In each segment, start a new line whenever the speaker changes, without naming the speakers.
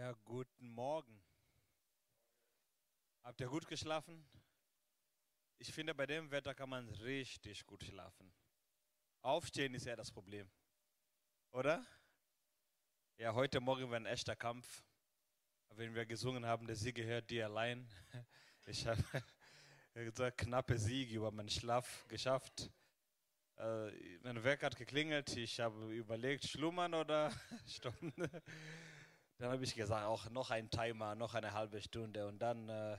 Ja, guten Morgen. Habt ihr gut geschlafen? Ich finde, bei dem Wetter kann man richtig gut schlafen. Aufstehen ist ja das Problem. Oder? Ja, heute Morgen war ein echter Kampf. Wenn wir gesungen haben, der Sieg gehört dir allein. Ich habe gesagt, knappe Sieg über meinen Schlaf geschafft. Äh, mein Wecker hat geklingelt. Ich habe überlegt, schlummern oder stoppen. Dann habe ich gesagt, auch noch ein Timer, noch eine halbe Stunde. Und dann äh,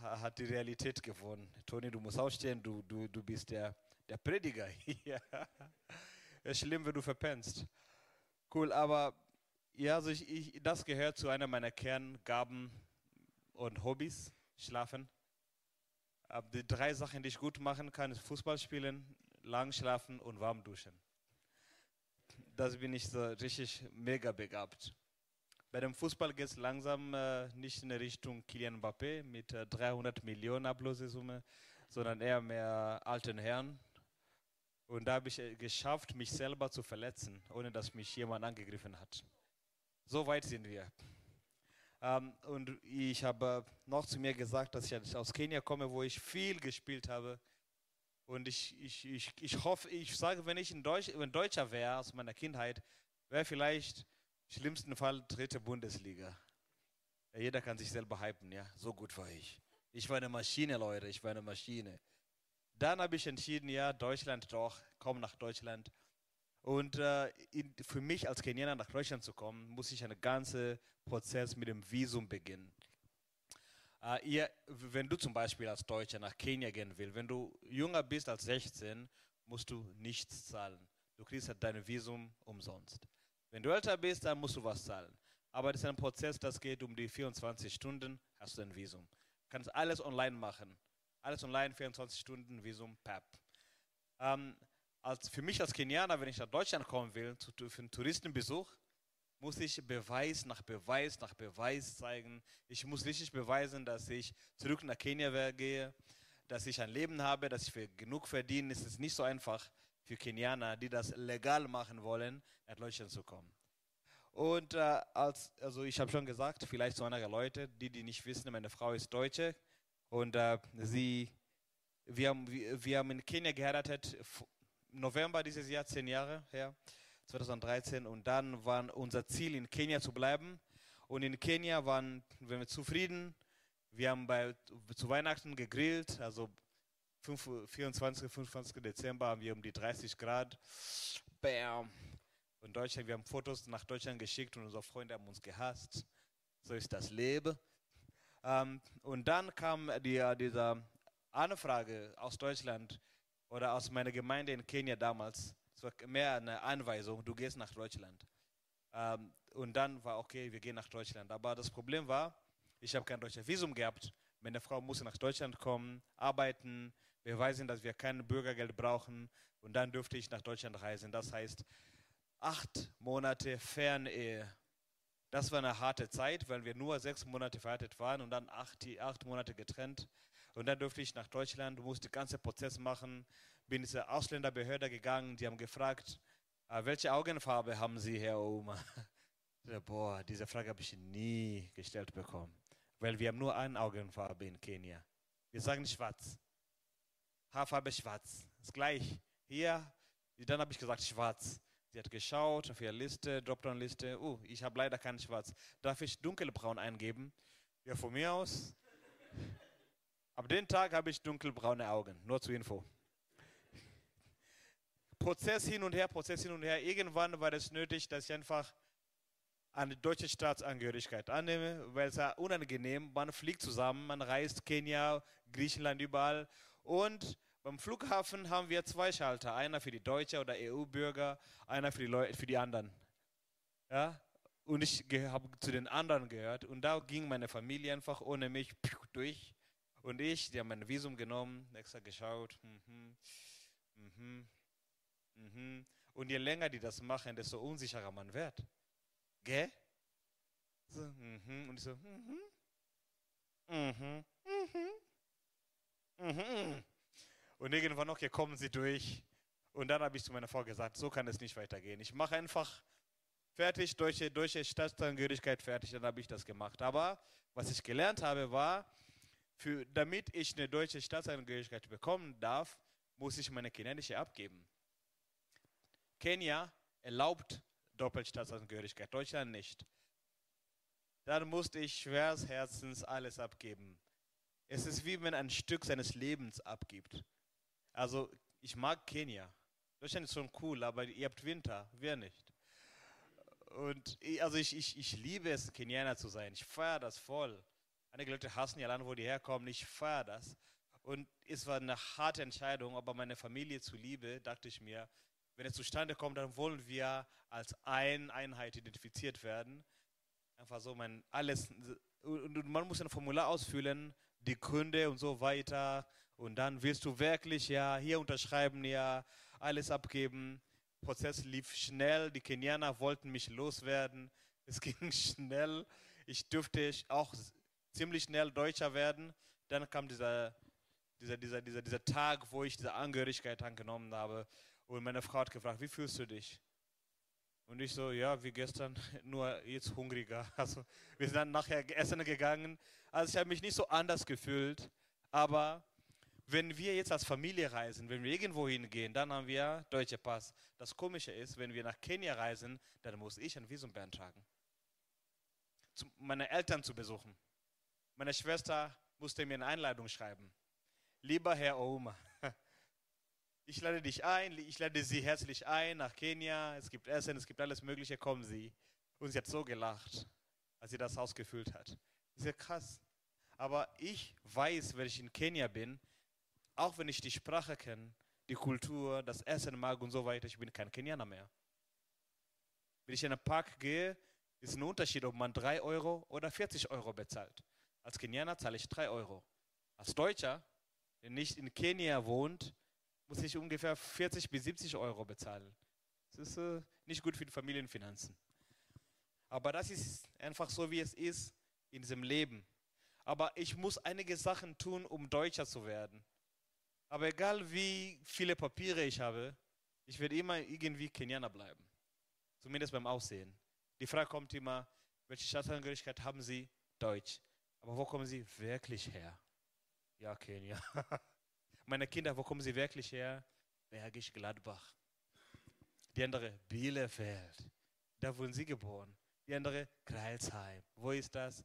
hat die Realität gewonnen. Toni, du musst aufstehen, du, du, du bist der, der Prediger hier. ist schlimm, wenn du verpennst. Cool, aber ja, also ich, ich, das gehört zu einer meiner Kerngaben und Hobbys, Schlafen. Aber die drei Sachen, die ich gut machen kann, ist Fußball spielen, lang schlafen und warm duschen das bin ich so richtig mega begabt. Bei dem Fußball geht es langsam äh, nicht in Richtung Kylian Mbappé mit äh, 300 Millionen Ablösesumme, sondern eher mehr alten Herren. Und da habe ich äh, geschafft, mich selber zu verletzen, ohne dass mich jemand angegriffen hat. So weit sind wir. Ähm, und ich habe noch zu mir gesagt, dass ich aus Kenia komme, wo ich viel gespielt habe und ich, ich, ich, ich hoffe, ich sage, wenn ich ein, Deutsch, ein Deutscher wäre aus meiner Kindheit, wäre vielleicht im schlimmsten Fall dritte Bundesliga. Ja, jeder kann sich selber hypen, ja. So gut war ich. Ich war eine Maschine, Leute, ich war eine Maschine. Dann habe ich entschieden, ja, Deutschland doch, komm nach Deutschland. Und äh, in, für mich als Kenianer nach Deutschland zu kommen, muss ich einen ganzen Prozess mit dem Visum beginnen. Uh, ihr, wenn du zum Beispiel als Deutscher nach Kenia gehen willst, wenn du jünger bist als 16, musst du nichts zahlen. Du kriegst halt dein Visum umsonst. Wenn du älter bist, dann musst du was zahlen. Aber das ist ein Prozess, das geht um die 24 Stunden, hast du ein Visum. Du kannst alles online machen. Alles online, 24 Stunden, Visum, PAP. Ähm, als, für mich als Kenianer, wenn ich nach Deutschland kommen will, zu, für einen Touristenbesuch, muss ich Beweis nach Beweis nach Beweis zeigen. Ich muss richtig beweisen, dass ich zurück nach Kenia gehe, dass ich ein Leben habe, dass ich genug verdiene. Es ist nicht so einfach für Kenianer, die das legal machen wollen, nach Deutschland zu kommen. Und äh, als, also ich habe schon gesagt, vielleicht zu einiger Leute, die, die nicht wissen, meine Frau ist Deutsche und äh, sie, wir haben, wir, wir haben in Kenia geheiratet, November dieses Jahr, zehn Jahre her. 2013 und dann war unser Ziel in Kenia zu bleiben und in Kenia waren wir zufrieden. Wir haben bei, zu Weihnachten gegrillt, also 5, 24, 25. Dezember haben wir um die 30 Grad. Bam. Und Deutschland, wir haben Fotos nach Deutschland geschickt und unsere Freunde haben uns gehasst. So ist das Leben. Ähm, und dann kam die, diese Anfrage aus Deutschland oder aus meiner Gemeinde in Kenia damals es war mehr eine Anweisung, du gehst nach Deutschland. Ähm, und dann war okay, wir gehen nach Deutschland. Aber das Problem war, ich habe kein deutsches Visum gehabt. Meine Frau musste nach Deutschland kommen, arbeiten, beweisen, dass wir kein Bürgergeld brauchen. Und dann durfte ich nach Deutschland reisen. Das heißt, acht Monate Fernehe. Das war eine harte Zeit, weil wir nur sechs Monate verheiratet waren und dann acht, acht Monate getrennt. Und dann durfte ich nach Deutschland, musste den ganzen Prozess machen, bin zur Ausländerbehörde gegangen, die haben gefragt, ah, welche Augenfarbe haben Sie, Herr Oma? Boah, diese Frage habe ich nie gestellt bekommen, weil wir haben nur eine Augenfarbe in Kenia. Wir sagen schwarz. Haarfarbe schwarz. Ist gleich. Hier, dann habe ich gesagt schwarz. Sie hat geschaut auf ihre Liste, Dropdown-Liste. Oh, ich habe leider kein Schwarz. Darf ich dunkelbraun eingeben? Ja, von mir aus. Ab dem Tag habe ich dunkelbraune Augen. Nur zur Info. Prozess hin und her, Prozess hin und her. Irgendwann war es nötig, dass ich einfach eine deutsche Staatsangehörigkeit annehme, weil es ja unangenehm, man fliegt zusammen, man reist Kenia, Griechenland, überall. Und beim Flughafen haben wir zwei Schalter, einer für die Deutsche oder EU-Bürger, einer für die, Leute, für die anderen. Ja? Und ich habe zu den anderen gehört und da ging meine Familie einfach ohne mich durch. Und ich, die haben mein Visum genommen, extra geschaut. Mhm, mhm, Mhm. Und je länger die das machen, desto unsicherer man wird. Gell? So, mhm. Und ich so, mhm. Mhm. Mhm. Mhm. Und irgendwann, okay, kommen sie durch. Und dann habe ich zu meiner Frau gesagt, so kann es nicht weitergehen. Ich mache einfach fertig, deutsche, deutsche Staatsangehörigkeit fertig, dann habe ich das gemacht. Aber was ich gelernt habe, war, für, damit ich eine deutsche Staatsangehörigkeit bekommen darf, muss ich meine kenianische abgeben. Kenia erlaubt Doppelstaatsangehörigkeit, Deutschland nicht. Dann musste ich schweres Herzens alles abgeben. Es ist wie wenn ein Stück seines Lebens abgibt. Also ich mag Kenia. Deutschland ist schon cool, aber ihr habt Winter, wir nicht. Und ich, also ich, ich, ich liebe es, Kenianer zu sein. Ich feiere das voll. Einige Leute hassen ja Land, wo die herkommen. Ich feiere das. Und es war eine harte Entscheidung, aber meine Familie zuliebe, dachte ich mir, wenn es zustande kommt, dann wollen wir als eine Einheit identifiziert werden. Einfach so, mein alles. Und man muss ein Formular ausfüllen, die Gründe und so weiter. Und dann willst du wirklich ja hier unterschreiben, ja alles abgeben. Prozess lief schnell. Die Kenianer wollten mich loswerden. Es ging schnell. Ich dürfte auch ziemlich schnell Deutscher werden. Dann kam dieser, dieser, dieser, dieser, dieser Tag, wo ich diese Angehörigkeit angenommen habe. Und meine Frau hat gefragt, wie fühlst du dich? Und ich so, ja, wie gestern, nur jetzt hungriger. Also wir sind dann nachher essen gegangen. Also ich habe mich nicht so anders gefühlt. Aber wenn wir jetzt als Familie reisen, wenn wir irgendwo hingehen, dann haben wir deutsche Pass. Das Komische ist, wenn wir nach Kenia reisen, dann muss ich ein Visum beantragen. meine Eltern zu besuchen. Meine Schwester musste mir eine Einladung schreiben. Lieber Herr Oma, ich lade dich ein, ich lade Sie herzlich ein nach Kenia. Es gibt Essen, es gibt alles Mögliche, kommen Sie. Und sie hat so gelacht, als sie das Haus gefüllt hat. Das ist ja krass. Aber ich weiß, wenn ich in Kenia bin, auch wenn ich die Sprache kenne, die Kultur, das Essen mag und so weiter, ich bin kein Kenianer mehr. Wenn ich in einen Park gehe, ist ein Unterschied, ob man 3 Euro oder 40 Euro bezahlt. Als Kenianer zahle ich 3 Euro. Als Deutscher, der nicht in Kenia wohnt, muss ich ungefähr 40 bis 70 Euro bezahlen. Das ist äh, nicht gut für die Familienfinanzen. Aber das ist einfach so, wie es ist in diesem Leben. Aber ich muss einige Sachen tun, um Deutscher zu werden. Aber egal wie viele Papiere ich habe, ich werde immer irgendwie Kenianer bleiben. Zumindest beim Aussehen. Die Frage kommt immer, welche Staatsangehörigkeit haben Sie? Deutsch. Aber wo kommen Sie wirklich her? Ja, Kenia. Meine Kinder, wo kommen sie wirklich her? Bergisch Gladbach. Die andere Bielefeld. Da wurden sie geboren. Die andere Kreilsheim. Wo ist das?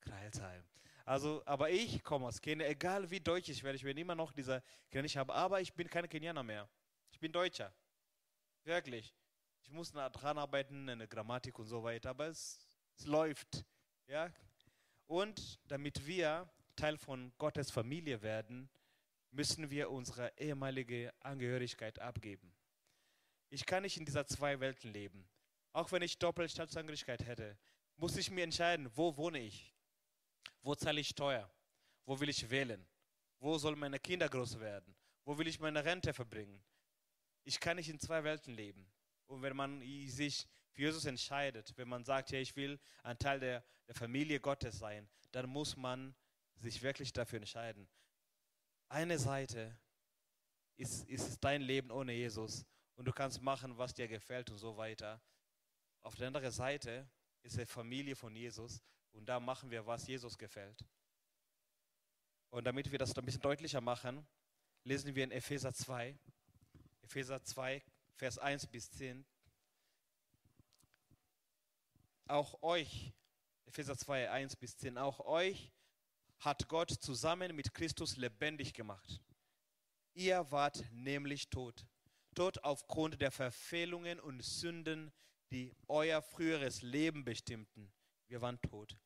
Kreilsheim. Also, aber ich komme aus Kenia, egal wie deutsch ich werde, ich werde immer noch dieser Kenia nicht haben, aber ich bin kein Kenianer mehr. Ich bin Deutscher. Wirklich. Ich muss dran arbeiten, eine Grammatik und so weiter, aber es, es läuft. Ja? Und damit wir Teil von Gottes Familie werden, müssen wir unsere ehemalige Angehörigkeit abgeben. Ich kann nicht in dieser zwei Welten leben. Auch wenn ich Doppelstaatsangehörigkeit hätte, muss ich mir entscheiden, wo wohne ich? Wo zahle ich Steuer? Wo will ich wählen? Wo sollen meine Kinder groß werden? Wo will ich meine Rente verbringen? Ich kann nicht in zwei Welten leben. Und wenn man sich für Jesus entscheidet, wenn man sagt, ja, ich will ein Teil der, der Familie Gottes sein, dann muss man sich wirklich dafür entscheiden. Eine Seite ist, ist dein Leben ohne Jesus und du kannst machen, was dir gefällt und so weiter. Auf der anderen Seite ist die Familie von Jesus und da machen wir, was Jesus gefällt. Und damit wir das ein bisschen deutlicher machen, lesen wir in Epheser 2, Epheser 2, Vers 1 bis 10 auch euch, Epheser 2, 1 bis 10, auch euch hat Gott zusammen mit Christus lebendig gemacht. Ihr wart nämlich tot. Tot aufgrund der Verfehlungen und Sünden, die euer früheres Leben bestimmten. Wir waren tot.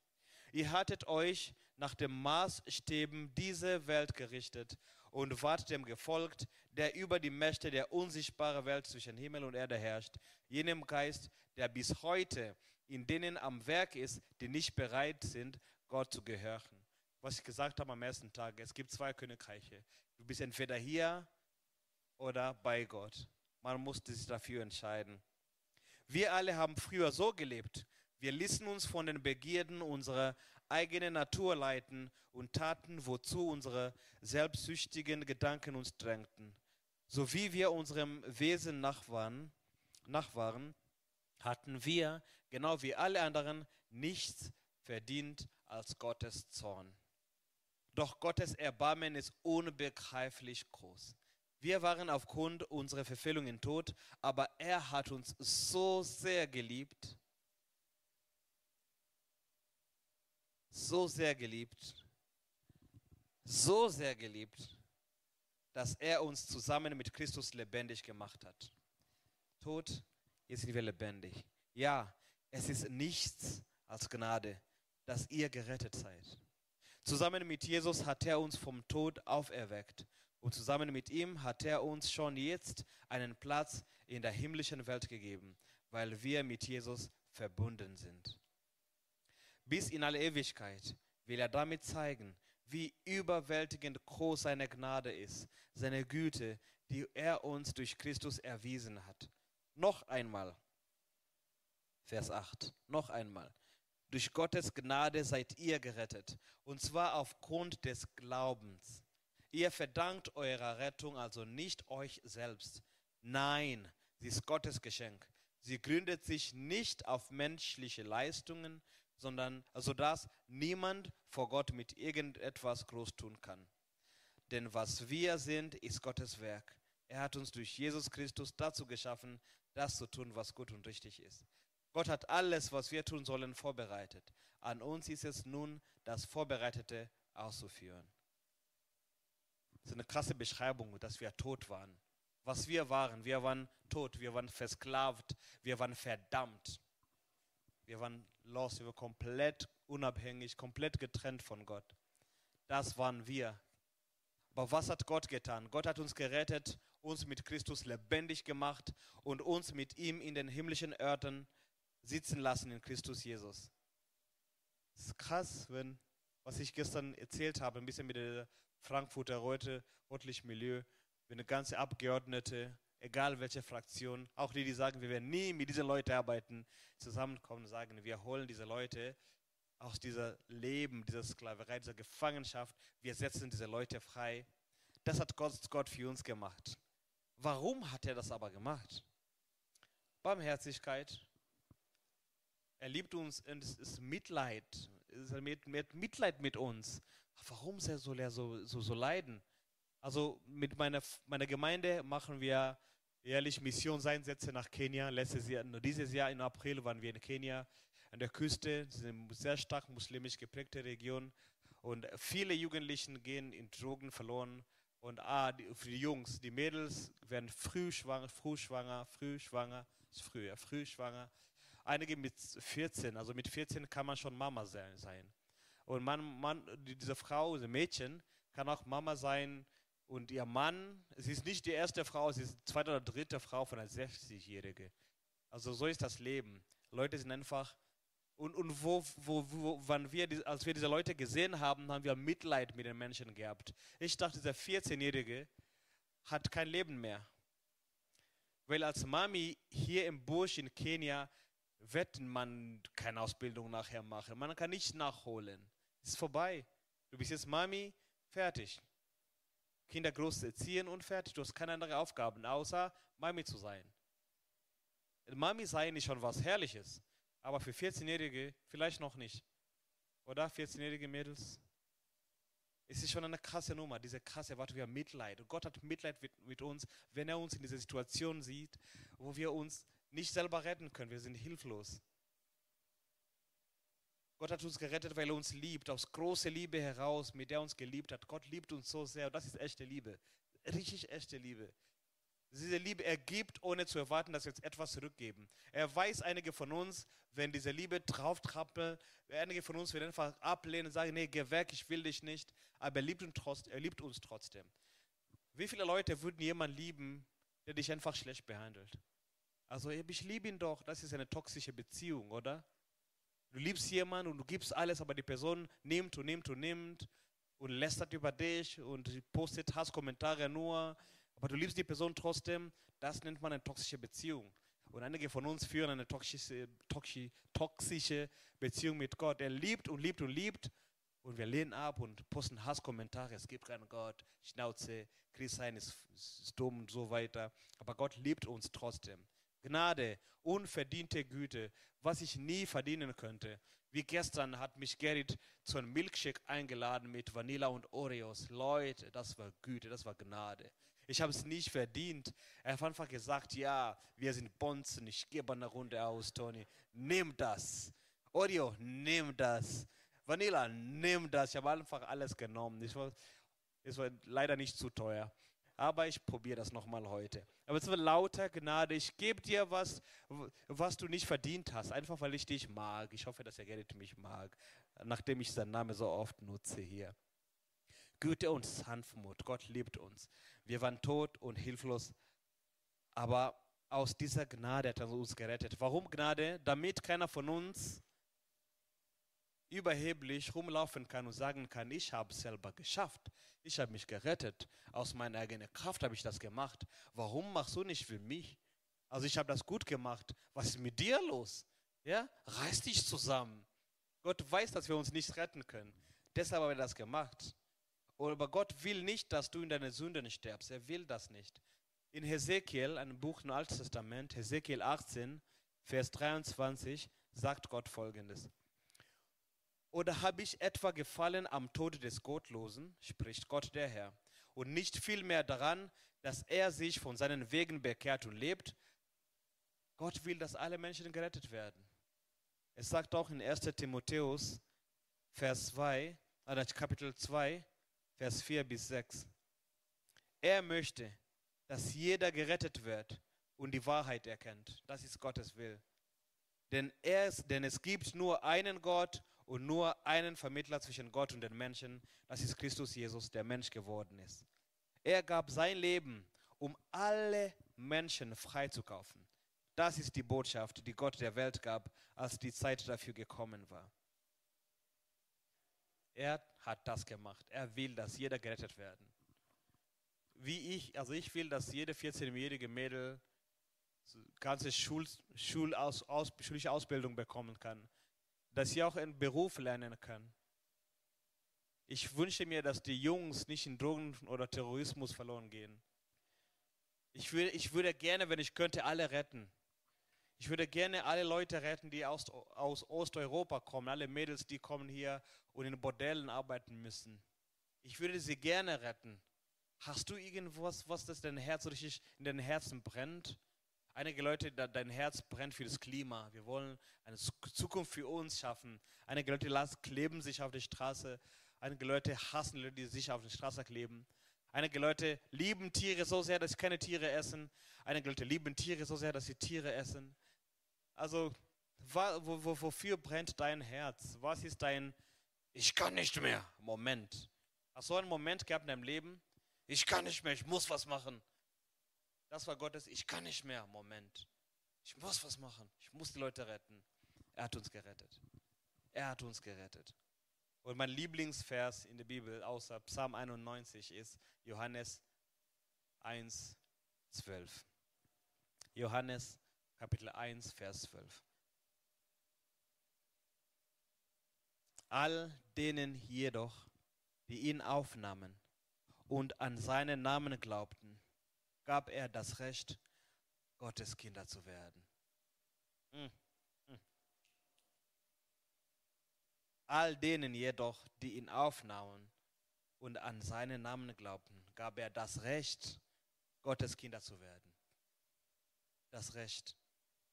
Ihr hattet euch nach den Maßstäben dieser Welt gerichtet und wart dem gefolgt, der über die Mächte der unsichtbaren Welt zwischen Himmel und Erde herrscht, jenem Geist, der bis heute in denen am Werk ist, die nicht bereit sind, Gott zu gehören. Was ich gesagt habe am ersten Tag, es gibt zwei Königreiche. Du bist entweder hier oder bei Gott. Man musste sich dafür entscheiden. Wir alle haben früher so gelebt. Wir ließen uns von den Begierden unserer eigenen Natur leiten und taten, wozu unsere selbstsüchtigen Gedanken uns drängten. So wie wir unserem Wesen nachwaren, nachwaren hatten wir, genau wie alle anderen, nichts verdient als Gottes Zorn. Doch Gottes Erbarmen ist unbegreiflich groß. Wir waren aufgrund unserer Verfehlungen tot, aber er hat uns so sehr geliebt, so sehr geliebt, so sehr geliebt, dass er uns zusammen mit Christus lebendig gemacht hat. Tot, jetzt sind wir lebendig. Ja, es ist nichts als Gnade, dass ihr gerettet seid. Zusammen mit Jesus hat er uns vom Tod auferweckt und zusammen mit ihm hat er uns schon jetzt einen Platz in der himmlischen Welt gegeben, weil wir mit Jesus verbunden sind. Bis in alle Ewigkeit will er damit zeigen, wie überwältigend groß seine Gnade ist, seine Güte, die er uns durch Christus erwiesen hat. Noch einmal, Vers 8, noch einmal. Durch Gottes Gnade seid ihr gerettet, und zwar aufgrund des Glaubens. Ihr verdankt eurer Rettung also nicht euch selbst. Nein, sie ist Gottes Geschenk. Sie gründet sich nicht auf menschliche Leistungen, sondern sodass niemand vor Gott mit irgendetwas groß tun kann. Denn was wir sind, ist Gottes Werk. Er hat uns durch Jesus Christus dazu geschaffen, das zu tun, was gut und richtig ist. Gott hat alles, was wir tun sollen, vorbereitet. An uns ist es nun, das Vorbereitete auszuführen. Das ist eine krasse Beschreibung, dass wir tot waren. Was wir waren, wir waren tot, wir waren versklavt, wir waren verdammt. Wir waren los, wir waren komplett unabhängig, komplett getrennt von Gott. Das waren wir. Aber was hat Gott getan? Gott hat uns gerettet, uns mit Christus lebendig gemacht und uns mit ihm in den himmlischen Örtern sitzen lassen in Christus Jesus. Es ist krass, wenn, was ich gestern erzählt habe, ein bisschen mit der Frankfurter Reute, rotlich Milieu, wenn eine ganze Abgeordnete egal welche Fraktion, auch die, die sagen, wir werden nie mit diesen Leuten arbeiten, zusammenkommen und sagen, wir holen diese Leute aus dieser Leben, dieser Sklaverei, dieser Gefangenschaft, wir setzen diese Leute frei. Das hat Gott, Gott für uns gemacht. Warum hat er das aber gemacht? Barmherzigkeit. Er liebt uns und es ist Mitleid. Es ist mit, mit Mitleid mit uns. Warum soll er so, so, so leiden? Also mit meiner, meiner Gemeinde machen wir jährlich Missionseinsätze nach Kenia. Letztes Jahr, nur dieses Jahr im April waren wir in Kenia an der Küste. Das ist eine sehr stark muslimisch geprägte Region. Und viele Jugendliche gehen in Drogen verloren. Und ah, die, für die Jungs, die Mädels werden früh schwanger, früh schwanger, früh schwanger, ist früh, früh schwanger. Einige mit 14, also mit 14 kann man schon Mama sein. Und man, man, diese Frau, diese Mädchen, kann auch Mama sein, und ihr Mann, sie ist nicht die erste Frau, sie ist die zweite oder dritte Frau von einer 60-Jährigen. Also so ist das Leben. Leute sind einfach. Und, und wo, wo, wo, wann wir, als wir diese Leute gesehen haben, haben wir Mitleid mit den Menschen gehabt. Ich dachte, dieser 14-Jährige hat kein Leben mehr. Weil als Mami hier im Busch in Kenia wird man keine Ausbildung nachher machen. Man kann nicht nachholen. Es ist vorbei. Du bist jetzt Mami, fertig. Kinder groß erziehen und fertig. Du hast keine anderen Aufgaben, außer Mami zu sein. Mami sein ist schon was Herrliches, aber für 14-Jährige vielleicht noch nicht. Oder 14-jährige Mädels? Es ist schon eine krasse Nummer, diese krasse, was wir Mitleid. Und Gott hat Mitleid mit, mit uns, wenn er uns in dieser Situation sieht, wo wir uns nicht selber retten können. Wir sind hilflos. Gott hat uns gerettet, weil er uns liebt, aus großer Liebe heraus, mit der er uns geliebt hat. Gott liebt uns so sehr und das ist echte Liebe. Richtig echte Liebe. Diese Liebe er gibt, ohne zu erwarten, dass wir jetzt etwas zurückgeben. Er weiß, einige von uns, wenn diese Liebe drauf trappeln, einige von uns werden einfach ablehnen und sagen, nee, geh weg, ich will dich nicht. Aber er liebt, uns er liebt uns trotzdem. Wie viele Leute würden jemanden lieben, der dich einfach schlecht behandelt? Also ich liebe ihn doch, das ist eine toxische Beziehung, oder? Du liebst jemanden und du gibst alles, aber die Person nimmt und nimmt und nimmt und lästert über dich und postet Hasskommentare nur, aber du liebst die Person trotzdem. Das nennt man eine toxische Beziehung. Und einige von uns führen eine toxische, toxische Beziehung mit Gott. Er liebt und liebt und liebt und wir lehnen ab und posten Hasskommentare. Es gibt keinen Gott, Schnauze, Christsein ist, ist dumm und so weiter. Aber Gott liebt uns trotzdem. Gnade, unverdiente Güte, was ich nie verdienen könnte. Wie gestern hat mich Gerrit zu einem Milkshake eingeladen mit Vanilla und Oreos. Leute, das war Güte, das war Gnade. Ich habe es nicht verdient. Er hat einfach gesagt, ja, wir sind Bonzen, ich gebe eine Runde aus, Tony. Nimm das. Oreo, nimm das. Vanilla, nimm das. Ich habe einfach alles genommen. War, es war leider nicht zu teuer. Aber ich probiere das nochmal heute. Aber es wird lauter Gnade. Ich gebe dir was, was du nicht verdient hast. Einfach weil ich dich mag. Ich hoffe, dass er Gerrit mich mag. Nachdem ich seinen Namen so oft nutze hier. Güte und Sanftmut. Gott liebt uns. Wir waren tot und hilflos. Aber aus dieser Gnade hat er uns gerettet. Warum Gnade? Damit keiner von uns überheblich rumlaufen kann und sagen kann, ich habe es selber geschafft. Ich habe mich gerettet. Aus meiner eigenen Kraft habe ich das gemacht. Warum machst du nicht für mich? Also ich habe das gut gemacht. Was ist mit dir los? Ja, reiß dich zusammen. Gott weiß, dass wir uns nicht retten können. Deshalb haben wir das gemacht. Aber Gott will nicht, dass du in deine Sünden stirbst. Er will das nicht. In Hesekiel, einem Buch im Alten Testament, Hesekiel 18, Vers 23, sagt Gott folgendes. Oder habe ich etwa gefallen am Tode des Gottlosen, spricht Gott der Herr, und nicht vielmehr daran, dass er sich von seinen Wegen bekehrt und lebt? Gott will, dass alle Menschen gerettet werden. Es sagt auch in 1 Timotheus, Vers 2, oder Kapitel 2, Vers 4 bis 6. Er möchte, dass jeder gerettet wird und die Wahrheit erkennt. Das ist Gottes Will. Denn, er, denn es gibt nur einen Gott und nur einen Vermittler zwischen Gott und den Menschen, das ist Christus Jesus, der Mensch geworden ist. Er gab sein Leben, um alle Menschen freizukaufen. Das ist die Botschaft, die Gott der Welt gab, als die Zeit dafür gekommen war. Er hat das gemacht. Er will, dass jeder gerettet werden. Wie ich, also ich will, dass jede 14-jährige Mädel ganze Schul, Schul aus, aus, schulische Ausbildung bekommen kann dass sie auch einen Beruf lernen können. Ich wünsche mir, dass die Jungs nicht in Drogen oder Terrorismus verloren gehen. Ich würde, ich würde gerne, wenn ich könnte, alle retten. Ich würde gerne alle Leute retten, die aus, aus Osteuropa kommen, alle Mädels, die kommen hier und in Bordellen arbeiten müssen. Ich würde sie gerne retten. Hast du irgendwas, was das dein Herz richtig in deinem Herzen brennt? Einige Leute, dein Herz brennt für das Klima. Wir wollen eine Zukunft für uns schaffen. Einige Leute kleben sich auf der Straße. Einige Leute hassen Leute, die sich auf der Straße kleben. Einige Leute lieben Tiere so sehr, dass sie keine Tiere essen. Einige Leute lieben Tiere so sehr, dass sie Tiere essen. Also, wofür brennt dein Herz? Was ist dein Ich kann nicht mehr Moment? Hast du einen Moment gehabt in deinem Leben? Ich kann nicht mehr, ich muss was machen. Das war Gottes, ich kann nicht mehr. Moment. Ich muss was machen. Ich muss die Leute retten. Er hat uns gerettet. Er hat uns gerettet. Und mein Lieblingsvers in der Bibel außer Psalm 91 ist Johannes 1, 12. Johannes Kapitel 1, Vers 12. All denen jedoch, die ihn aufnahmen und an seinen Namen glaubten, gab er das Recht, Gottes Kinder zu werden. Hm, hm. All denen jedoch, die ihn aufnahmen und an seinen Namen glaubten, gab er das Recht, Gottes Kinder zu werden. Das Recht.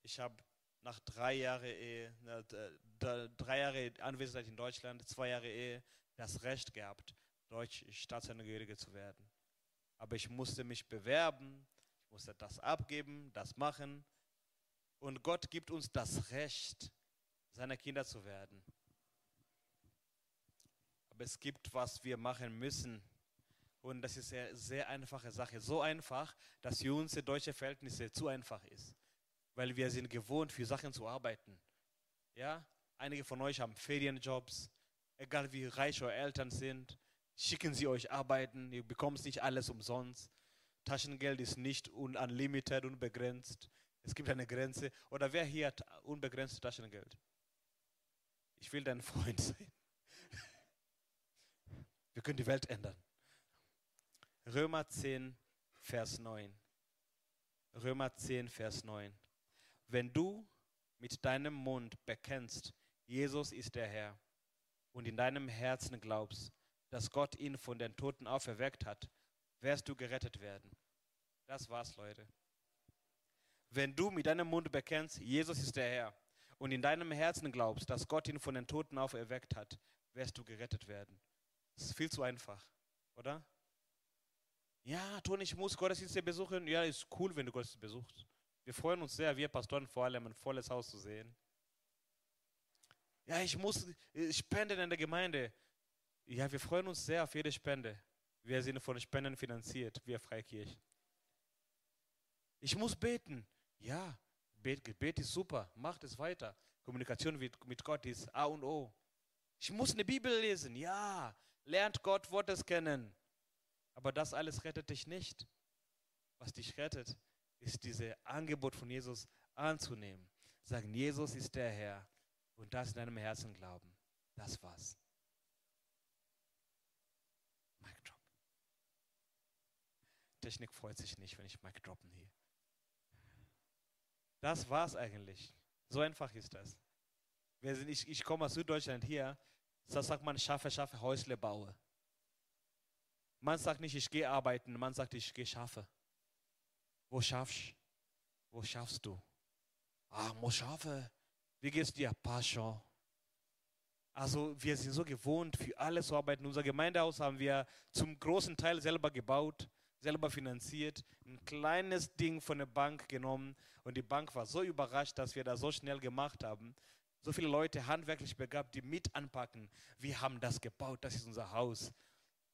Ich habe nach drei Jahren Ehe, drei Jahre Anwesenheit in Deutschland, zwei Jahre Ehe, das Recht gehabt, deutsch Staatsangehörige zu werden. Aber ich musste mich bewerben, ich musste das abgeben, das machen. Und Gott gibt uns das Recht, seine Kinder zu werden. Aber es gibt, was wir machen müssen. Und das ist eine sehr einfache Sache. So einfach, dass für unsere deutsche Verhältnisse zu einfach ist. Weil wir sind gewohnt, für Sachen zu arbeiten. Ja? Einige von euch haben Ferienjobs, egal wie reich eure Eltern sind schicken sie euch arbeiten, ihr bekommt nicht alles umsonst. Taschengeld ist nicht unlimited, unbegrenzt. Es gibt eine Grenze. Oder wer hier hat unbegrenztes Taschengeld? Ich will dein Freund sein. Wir können die Welt ändern. Römer 10, Vers 9. Römer 10, Vers 9. wenn du mit deinem Mund bekennst, Jesus ist der Herr, und in deinem Herzen glaubst, dass Gott ihn von den Toten auferweckt hat, wirst du gerettet werden. Das war's, Leute. Wenn du mit deinem Mund bekennst, Jesus ist der Herr, und in deinem Herzen glaubst, dass Gott ihn von den Toten auferweckt hat, wirst du gerettet werden. Das ist viel zu einfach, oder? Ja, Toni, ich muss Gottesdienste besuchen. Ja, ist cool, wenn du Gottesdienste besuchst. Wir freuen uns sehr, wir Pastoren vor allem, ein volles Haus zu sehen. Ja, ich muss spenden in der Gemeinde. Ja, wir freuen uns sehr auf jede Spende. Wir sind von Spenden finanziert, wir Freikirche. Ich muss beten. Ja, Gebet ist super, macht es weiter. Kommunikation mit Gott ist A und O. Ich muss eine Bibel lesen. Ja, lernt Gott Wortes kennen. Aber das alles rettet dich nicht. Was dich rettet, ist dieses Angebot von Jesus anzunehmen. Sagen, Jesus ist der Herr und das in deinem Herzen glauben. Das war's. Mic drop. Technik freut sich nicht, wenn ich Mic droppen hier. Das war's eigentlich. So einfach ist das. Wir sind, ich, ich komme aus Süddeutschland hier, da sagt man, schaffe, schaffe, Häusle baue. Man sagt nicht, ich gehe arbeiten, man sagt, ich gehe schaffe. Wo schaffst Wo schaffst du? Ah, muss schaffe. Wie geht's dir? Passion. Also wir sind so gewohnt, für alles zu arbeiten. Unser Gemeindehaus haben wir zum großen Teil selber gebaut, selber finanziert, ein kleines Ding von der Bank genommen und die Bank war so überrascht, dass wir das so schnell gemacht haben. So viele Leute handwerklich begabt, die mit anpacken. Wir haben das gebaut, das ist unser Haus,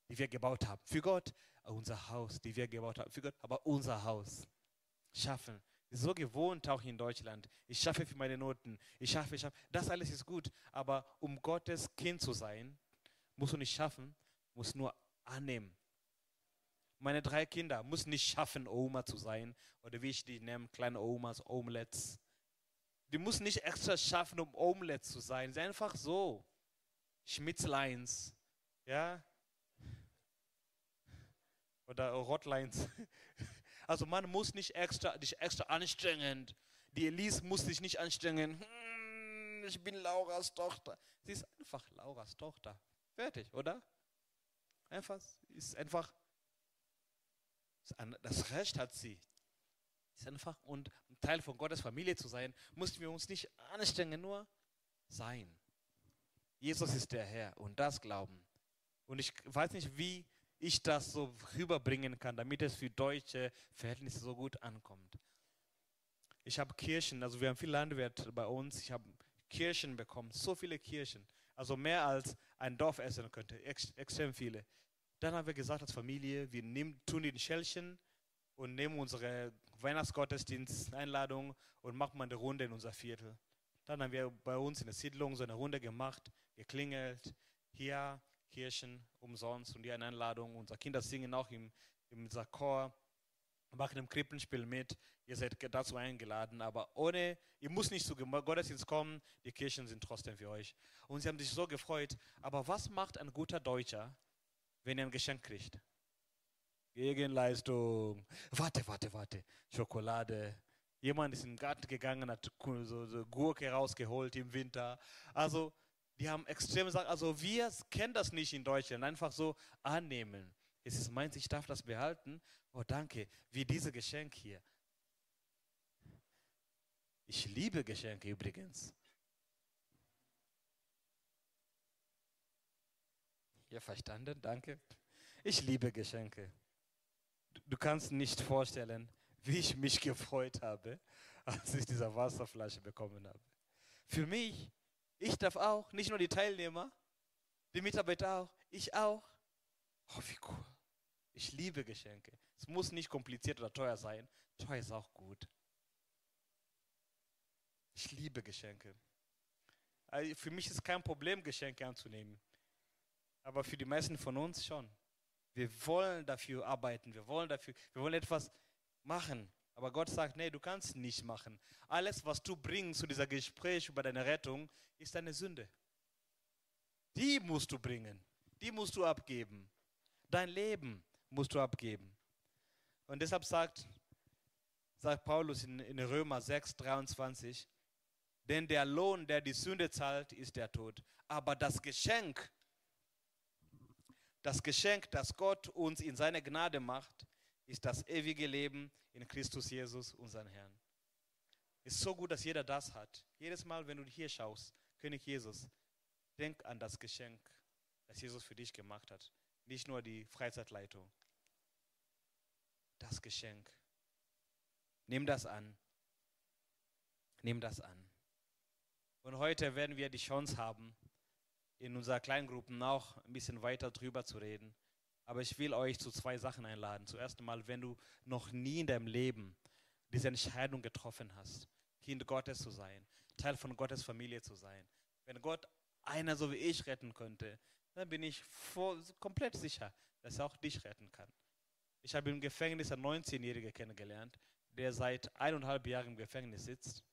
die wir gebaut haben. Für Gott, unser Haus, die wir gebaut haben. Für Gott, aber unser Haus. Schaffen. So gewohnt auch in Deutschland. Ich schaffe für meine Noten. Ich schaffe, ich schaffe. Das alles ist gut. Aber um Gottes Kind zu sein, musst du nicht schaffen, musst nur annehmen. Meine drei Kinder müssen nicht schaffen, Oma zu sein. Oder wie ich die nenne, kleine Omas, Omelettes. Die müssen nicht extra schaffen, um Omelettes zu sein. Sie sind einfach so. Schmitzleins. Ja? Oder Rotlines. Also man muss nicht extra, dich extra anstrengen. Die Elise muss sich nicht anstrengen. Hm, ich bin Lauras Tochter. Sie ist einfach Lauras Tochter. Fertig, oder? Einfach, ist einfach das Recht hat sie. Ist einfach und ein Teil von Gottes Familie zu sein, mussten wir uns nicht anstrengen, nur sein. Jesus ist der Herr und das glauben. Und ich weiß nicht, wie ich das so rüberbringen kann, damit es für deutsche Verhältnisse so gut ankommt. Ich habe Kirchen, also wir haben viel Landwirt bei uns, ich habe Kirchen bekommen, so viele Kirchen, also mehr als ein Dorf essen könnte, ex extrem viele. Dann haben wir gesagt als Familie, wir nehmen, tun die Schälchen und nehmen unsere Weihnachtsgottesdienst-Einladung und machen mal eine Runde in unser Viertel. Dann haben wir bei uns in der Siedlung so eine Runde gemacht, geklingelt. Hier Kirchen umsonst und hier eine Einladung. Unsere Kinder singen auch im, im Chor, machen im Krippenspiel mit. Ihr seid dazu eingeladen, aber ohne, ihr müsst nicht zu Gottesdienst kommen, die Kirchen sind trotzdem für euch. Und sie haben sich so gefreut. Aber was macht ein guter Deutscher, wenn er ein Geschenk kriegt. Gegenleistung. Warte, warte, warte. Schokolade. Jemand ist in den Garten gegangen, hat so, so Gurke rausgeholt im Winter. Also, die haben extrem gesagt, also wir kennen das nicht in Deutschland. Einfach so annehmen. Es ist meins, ich darf das behalten. Oh, danke. Wie dieses Geschenk hier. Ich liebe Geschenke übrigens. Ihr verstanden? Danke. Ich liebe Geschenke. Du kannst nicht vorstellen, wie ich mich gefreut habe, als ich diese Wasserflasche bekommen habe. Für mich, ich darf auch, nicht nur die Teilnehmer, die Mitarbeiter auch, ich auch. Oh, wie cool. Ich liebe Geschenke. Es muss nicht kompliziert oder teuer sein. Teuer ist auch gut. Ich liebe Geschenke. Also für mich ist kein Problem, Geschenke anzunehmen. Aber für die meisten von uns schon. Wir wollen dafür arbeiten, wir wollen dafür, wir wollen etwas machen. Aber Gott sagt, nee, du kannst nicht machen. Alles, was du bringst zu dieser Gespräch über deine Rettung, ist eine Sünde. Die musst du bringen. Die musst du abgeben. Dein Leben musst du abgeben. Und deshalb sagt, sagt Paulus in, in Römer 6, 23, denn der Lohn, der die Sünde zahlt, ist der Tod. Aber das Geschenk, das Geschenk, das Gott uns in seine Gnade macht, ist das ewige Leben in Christus Jesus, unseren Herrn. Ist so gut, dass jeder das hat. Jedes Mal, wenn du hier schaust, König Jesus, denk an das Geschenk, das Jesus für dich gemacht hat. Nicht nur die Freizeitleitung. Das Geschenk. Nimm das an. Nimm das an. Und heute werden wir die Chance haben, in unserer Kleingruppen auch ein bisschen weiter drüber zu reden. Aber ich will euch zu zwei Sachen einladen. Zuerst einmal, wenn du noch nie in deinem Leben diese Entscheidung getroffen hast, Kind Gottes zu sein, Teil von Gottes Familie zu sein, wenn Gott einer so wie ich retten könnte, dann bin ich vor, komplett sicher, dass er auch dich retten kann. Ich habe im Gefängnis einen 19-Jährigen kennengelernt, der seit eineinhalb Jahren im Gefängnis sitzt.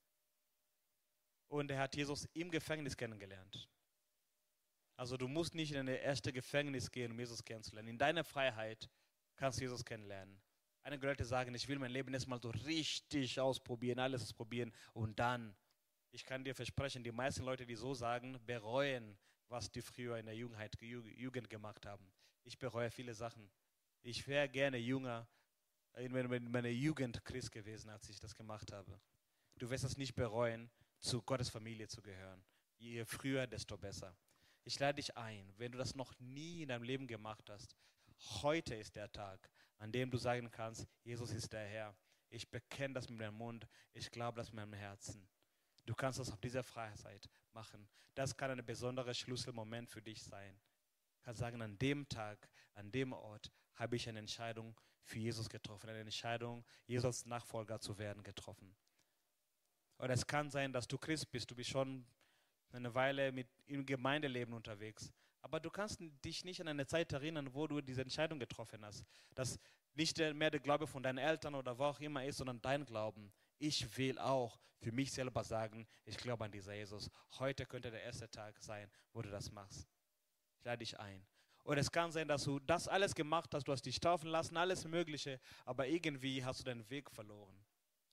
Und er hat Jesus im Gefängnis kennengelernt. Also du musst nicht in ein erstes Gefängnis gehen, um Jesus kennenzulernen. In deiner Freiheit kannst du Jesus kennenlernen. Einige Leute sagen, ich will mein Leben erstmal so richtig ausprobieren, alles ausprobieren und dann. Ich kann dir versprechen, die meisten Leute, die so sagen, bereuen, was die früher in der Jugend, Jugend gemacht haben. Ich bereue viele Sachen. Ich wäre gerne jünger, in meiner Jugend Christ gewesen, als ich das gemacht habe. Du wirst es nicht bereuen, zu Gottes Familie zu gehören. Je früher, desto besser. Ich lade dich ein, wenn du das noch nie in deinem Leben gemacht hast, heute ist der Tag, an dem du sagen kannst, Jesus ist der Herr. Ich bekenne das mit meinem Mund, ich glaube das mit meinem Herzen. Du kannst das auf dieser Freiheit machen. Das kann ein besonderer Schlüsselmoment für dich sein. Du kannst sagen, an dem Tag, an dem Ort habe ich eine Entscheidung für Jesus getroffen, eine Entscheidung, Jesus Nachfolger zu werden, getroffen. Oder es kann sein, dass du Christ bist, du bist schon eine Weile mit, im Gemeindeleben unterwegs. Aber du kannst dich nicht an eine Zeit erinnern, wo du diese Entscheidung getroffen hast. Dass nicht mehr der Glaube von deinen Eltern oder wo auch immer ist, sondern dein Glauben. Ich will auch für mich selber sagen, ich glaube an dieser Jesus. Heute könnte der erste Tag sein, wo du das machst. Ich lade dich ein. Oder es kann sein, dass du das alles gemacht hast, du hast dich taufen lassen, alles Mögliche, aber irgendwie hast du deinen Weg verloren.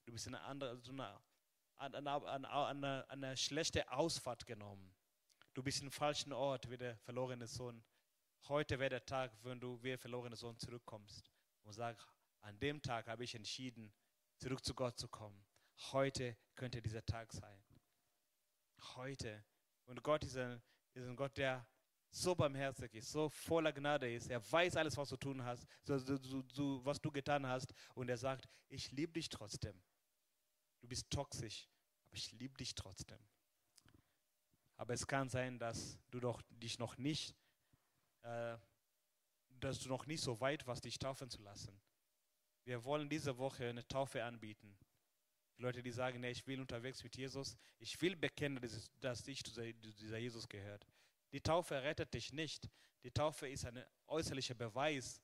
Du bist in eine andere, so an, an, an, an eine, schlechte Ausfahrt genommen. Du bist im falschen Ort wie der verlorene Sohn. Heute wäre der Tag, wenn du wie der verlorene Sohn zurückkommst und sagst, an dem Tag habe ich entschieden, zurück zu Gott zu kommen. Heute könnte dieser Tag sein. Heute. Und Gott ist ein, ist ein Gott, der so barmherzig ist, so voller Gnade ist. Er weiß alles, was du tun hast, so, so, so, was du getan hast. Und er sagt, ich liebe dich trotzdem. Du bist toxisch, aber ich liebe dich trotzdem. Aber es kann sein, dass du doch dich noch nicht, äh, dass du noch nicht so weit warst, dich taufen zu lassen. Wir wollen diese Woche eine Taufe anbieten. Die Leute, die sagen, nee, ich will unterwegs mit Jesus, ich will bekennen, dass ich zu dieser Jesus gehört. Die Taufe rettet dich nicht. Die Taufe ist ein äußerlicher Beweis,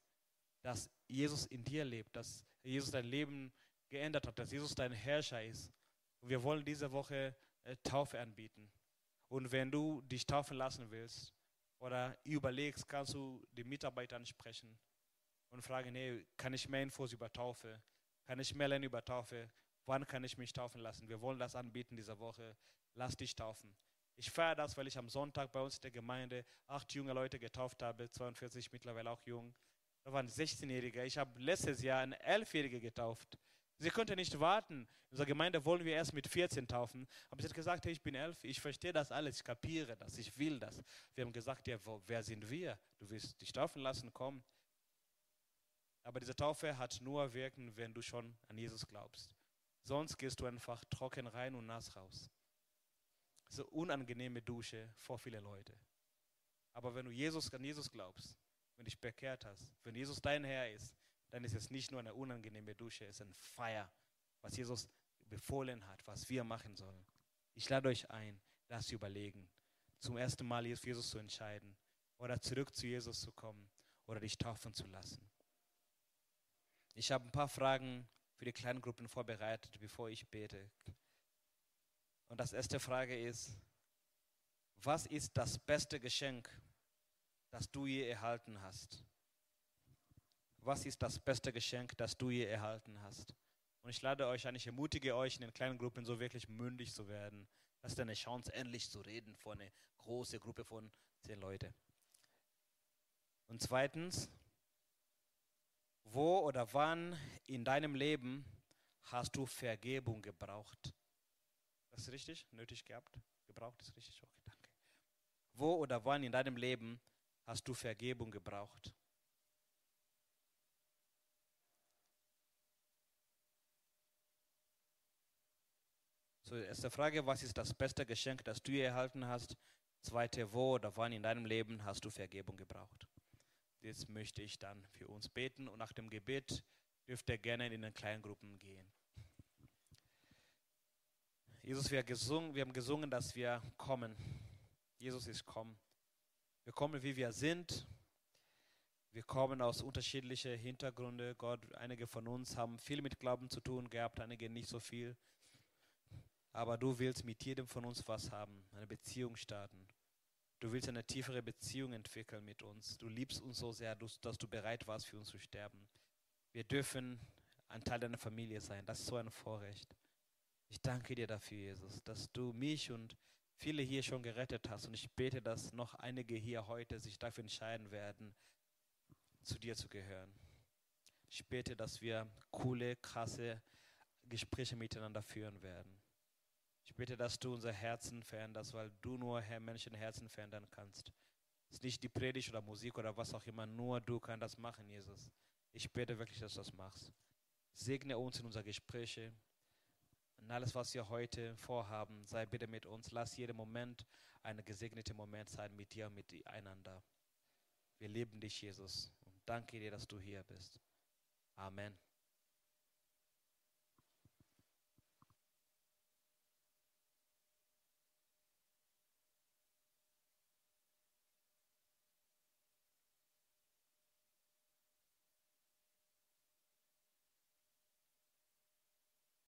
dass Jesus in dir lebt, dass Jesus dein Leben geändert hat, dass Jesus dein Herrscher ist. Und wir wollen diese Woche äh, Taufe anbieten. Und wenn du dich taufen lassen willst oder überlegst, kannst du die Mitarbeiter ansprechen und fragen, hey, kann ich mehr Infos über Taufe? Kann ich mehr lernen über Taufe? Wann kann ich mich taufen lassen? Wir wollen das anbieten diese Woche. Lass dich taufen. Ich feiere das, weil ich am Sonntag bei uns in der Gemeinde acht junge Leute getauft habe, 42 mittlerweile auch jung. Da waren 16-Jährige. Ich habe letztes Jahr einen Elfjährigen getauft. Sie konnte nicht warten. In unserer Gemeinde wollen wir erst mit 14 taufen. Aber sie hat gesagt, hey, ich bin elf, ich verstehe das alles, ich kapiere das, ich will das. Wir haben gesagt, ja, wo, wer sind wir? Du willst dich taufen lassen, komm. Aber diese Taufe hat nur Wirken, wenn du schon an Jesus glaubst. Sonst gehst du einfach trocken rein und nass raus. So unangenehme Dusche vor viele Leute. Aber wenn du Jesus an Jesus glaubst, wenn du dich bekehrt hast, wenn Jesus dein Herr ist, dann ist es nicht nur eine unangenehme Dusche, es ist ein Feier, was Jesus befohlen hat, was wir machen sollen. Ich lade euch ein, das zu überlegen, zum ersten Mal Jesus zu entscheiden oder zurück zu Jesus zu kommen oder dich taufen zu lassen. Ich habe ein paar Fragen für die kleinen Gruppen vorbereitet, bevor ich bete. Und das erste Frage ist, was ist das beste Geschenk, das du je erhalten hast? Was ist das beste Geschenk, das du je erhalten hast? Und ich lade euch ein, ich ermutige euch, in den kleinen Gruppen so wirklich mündig zu werden. Das ist eine Chance, endlich zu reden vor einer großen Gruppe von zehn Leuten. Und zweitens, wo oder wann in deinem Leben hast du Vergebung gebraucht? Das ist richtig? Nötig gehabt? Gebraucht ist richtig? Okay, danke. Wo oder wann in deinem Leben hast du Vergebung gebraucht? So, erste Frage, was ist das beste Geschenk, das du erhalten hast? Zweite, wo oder wann in deinem Leben hast du Vergebung gebraucht? Jetzt möchte ich dann für uns beten und nach dem Gebet dürft ihr gerne in den kleinen Gruppen gehen. Jesus, wir, gesungen, wir haben gesungen, dass wir kommen. Jesus ist kommen. Wir kommen, wie wir sind. Wir kommen aus unterschiedlichen Hintergründen. Gott, einige von uns haben viel mit Glauben zu tun gehabt, einige nicht so viel. Aber du willst mit jedem von uns was haben, eine Beziehung starten. Du willst eine tiefere Beziehung entwickeln mit uns. Du liebst uns so sehr, dass du bereit warst, für uns zu sterben. Wir dürfen ein Teil deiner Familie sein. Das ist so ein Vorrecht. Ich danke dir dafür, Jesus, dass du mich und viele hier schon gerettet hast. Und ich bete, dass noch einige hier heute sich dafür entscheiden werden, zu dir zu gehören. Ich bete, dass wir coole, krasse Gespräche miteinander führen werden. Ich bitte, dass du unser Herzen veränderst, weil du nur, Herr, Menschenherzen verändern kannst. Es ist nicht die Predigt oder Musik oder was auch immer, nur du kannst das machen, Jesus. Ich bitte wirklich, dass du das machst. Segne uns in unsere Gespräche. Und alles, was wir heute vorhaben, sei bitte mit uns. Lass jeden Moment ein gesegneter Moment sein mit dir und miteinander. Wir lieben dich, Jesus. Und danke dir, dass du hier bist. Amen.